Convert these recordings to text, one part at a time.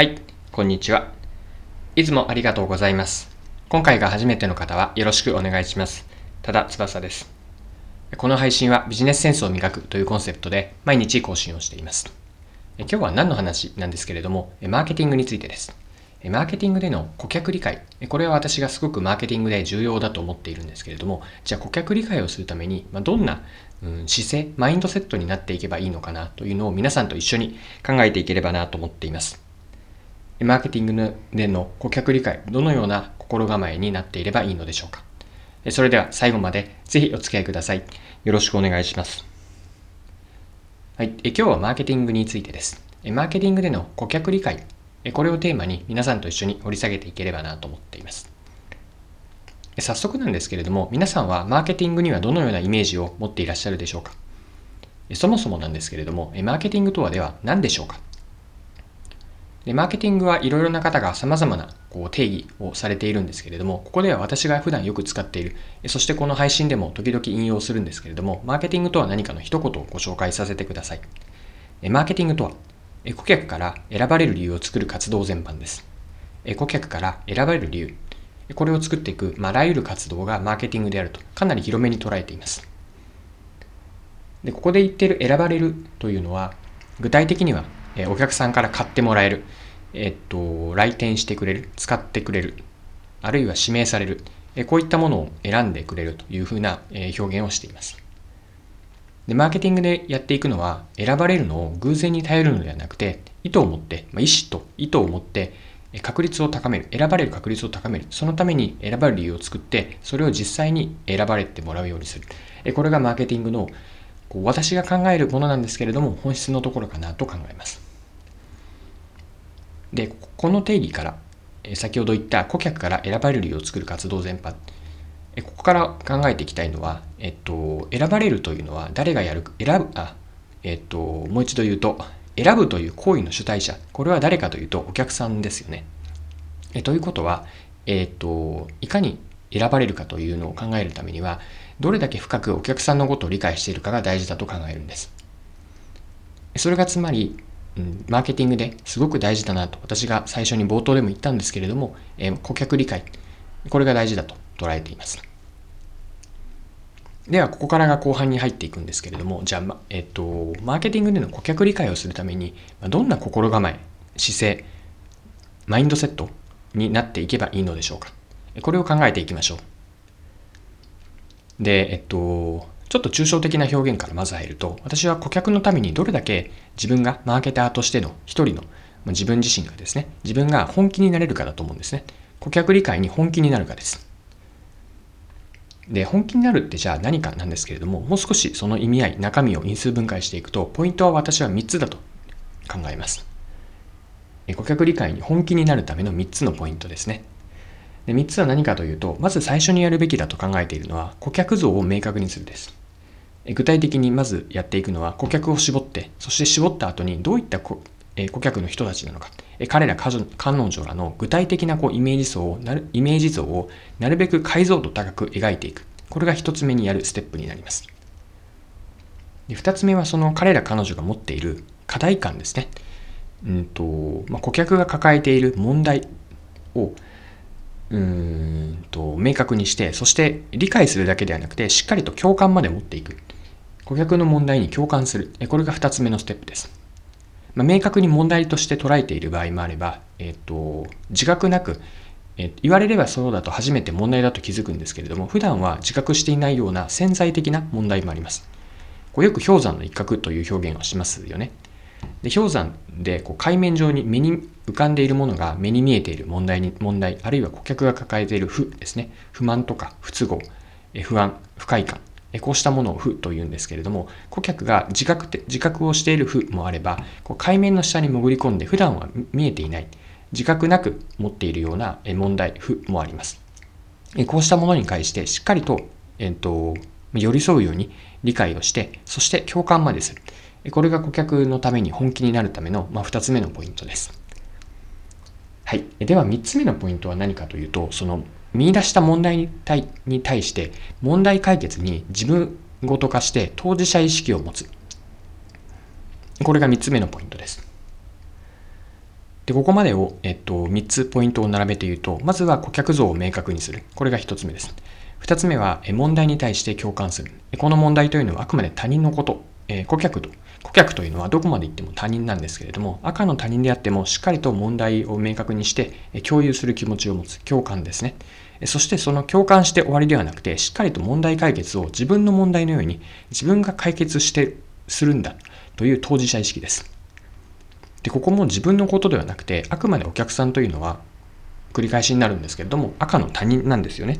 はい、こんにちは。いつもありがとうございます。今回が初めての方はよろしくお願いします。ただ翼です。この配信はビジネスセンスを磨くというコンセプトで毎日更新をしています。今日は何の話なんですけれども、マーケティングについてです。マーケティングでの顧客理解。これは私がすごくマーケティングで重要だと思っているんですけれども、じゃあ顧客理解をするために、どんな姿勢、マインドセットになっていけばいいのかなというのを皆さんと一緒に考えていければなと思っています。マーケティングでの顧客理解、どのような心構えになっていればいいのでしょうか。それでは最後までぜひお付き合いください。よろしくお願いします。はい、え今日はマーケティングについてです。マーケティングでの顧客理解、これをテーマに皆さんと一緒に掘り下げていければなと思っています。早速なんですけれども、皆さんはマーケティングにはどのようなイメージを持っていらっしゃるでしょうかそもそもなんですけれども、マーケティングとはでは何でしょうかでマーケティングはいろいろな方が様々なこう定義をされているんですけれども、ここでは私が普段よく使っている、そしてこの配信でも時々引用するんですけれども、マーケティングとは何かの一言をご紹介させてください。マーケティングとは、顧客から選ばれる理由を作る活動全般です。顧客から選ばれる理由、これを作っていく、まあ、あらゆる活動がマーケティングであると、かなり広めに捉えています。でここで言っている選ばれるというのは、具体的にはえお客さんから買ってもらえる、えっと、来店してくれる、使ってくれる、あるいは指名される、えこういったものを選んでくれるというふうな、え表現をしています。で、マーケティングでやっていくのは、選ばれるのを偶然に頼るのではなくて、意図を持って、まあ、意思と意図を持って、確率を高める、選ばれる確率を高める、そのために選ばれる理由を作って、それを実際に選ばれてもらうようにする。これがマーケティングのこう私が考えるものなんですけれども、本質のところかなと考えます。で、この定義から、先ほど言った顧客から選ばれる理由を作る活動全般、ここから考えていきたいのは、えっと、選ばれるというのは誰がやる、選ぶ、あ、えっと、もう一度言うと、選ぶという行為の主体者、これは誰かというとお客さんですよね。えということは、えっと、いかに選ばれるかというのを考えるためには、どれだけ深くお客さんのことを理解しているかが大事だと考えるんです。それがつまり、うん、マーケティングですごく大事だなと私が最初に冒頭でも言ったんですけれども、えー、顧客理解、これが大事だと捉えています。では、ここからが後半に入っていくんですけれども、じゃあ、えっと、マーケティングでの顧客理解をするために、どんな心構え、姿勢、マインドセットになっていけばいいのでしょうか。これを考えていきましょう。で、えっと、ちょっと抽象的な表現からまず入ると、私は顧客のためにどれだけ自分がマーケターとしての一人の自分自身がですね、自分が本気になれるかだと思うんですね。顧客理解に本気になるかです。で、本気になるってじゃあ何かなんですけれども、もう少しその意味合い、中身を因数分解していくと、ポイントは私は3つだと考えます。顧客理解に本気になるための3つのポイントですね。で3つは何かというと、まず最初にやるべきだと考えているのは、顧客像を明確にするです。具体的にまずやっていくのは、顧客を絞って、そして絞った後にどういった顧客の人たちなのか、彼ら彼女らの具体的なこうイメージ像をなる、イメージ像をなるべく解像度高く描いていく。これが一つ目にやるステップになります。で2つ目はその彼ら彼女が持っている課題感ですね。うんとまあ、顧客が抱えている問題をうーんと明確にして、そして理解するだけではなくて、しっかりと共感まで持っていく。顧客の問題に共感する。これが2つ目のステップです。まあ、明確に問題として捉えている場合もあれば、えっ、と、自覚なく、えー、言われればそうだと初めて問題だと気づくんですけれども、普段は自覚していないような潜在的な問題もあります。こうよく氷山の一角という表現をしますよね。で氷山でこう海面上に目に浮かんでいるものが目に見えている問題に問題あるいは顧客が抱えている負ですね。不満とか不都合不安不快感。こうしたものを負というんですけれども顧客が自覚て自覚をしている負もあればこう海面の下に潜り込んで普段は見えていない自覚なく持っているような問題負もあります。こうしたものに対してしっかりと,、えっと寄り添うように理解をしてそして共感までする。これが顧客のために本気になるための、まあ、2つ目のポイントです。はい。では3つ目のポイントは何かというと、その見出した問題に対に対して問題解決に自分ごと化して当事者意識を持つ。これが3つ目のポイントです。で、ここまでを、えっと、3つポイントを並べて言うと、まずは顧客像を明確にする。これが1つ目です。2つ目は、問題に対して共感する。この問題というのはあくまで他人のこと、え顧客と、顧客というのはどこまで行っても他人なんですけれども、赤の他人であってもしっかりと問題を明確にして共有する気持ちを持つ。共感ですね。そしてその共感して終わりではなくて、しっかりと問題解決を自分の問題のように自分が解決してするんだという当事者意識です。で、ここも自分のことではなくて、あくまでお客さんというのは繰り返しになるんですけれども、赤の他人なんですよね。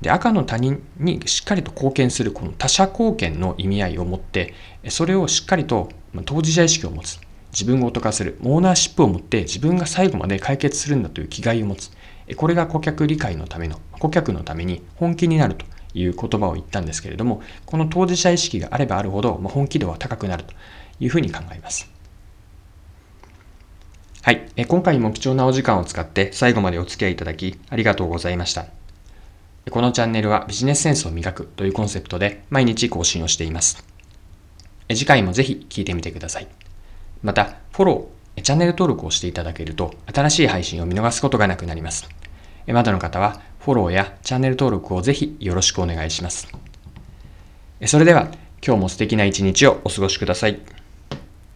で、赤の他人にしっかりと貢献するこの他者貢献の意味合いを持って、それをしっかりと当事者意識を持つ。自分ごと化する。オーナーシップを持って自分が最後まで解決するんだという気概を持つ。これが顧客理解のための、顧客のために本気になるという言葉を言ったんですけれども、この当事者意識があればあるほど、本気度は高くなるというふうに考えます。はい。今回も貴重なお時間を使って最後までお付き合いいただきありがとうございました。このチャンネルはビジネスセンスを磨くというコンセプトで毎日更新をしています。次回もぜひ聞いてみてください。また、フォロー、チャンネル登録をしていただけると新しい配信を見逃すことがなくなります。まだの方はフォローやチャンネル登録をぜひよろしくお願いします。それでは今日も素敵な一日をお過ごしください。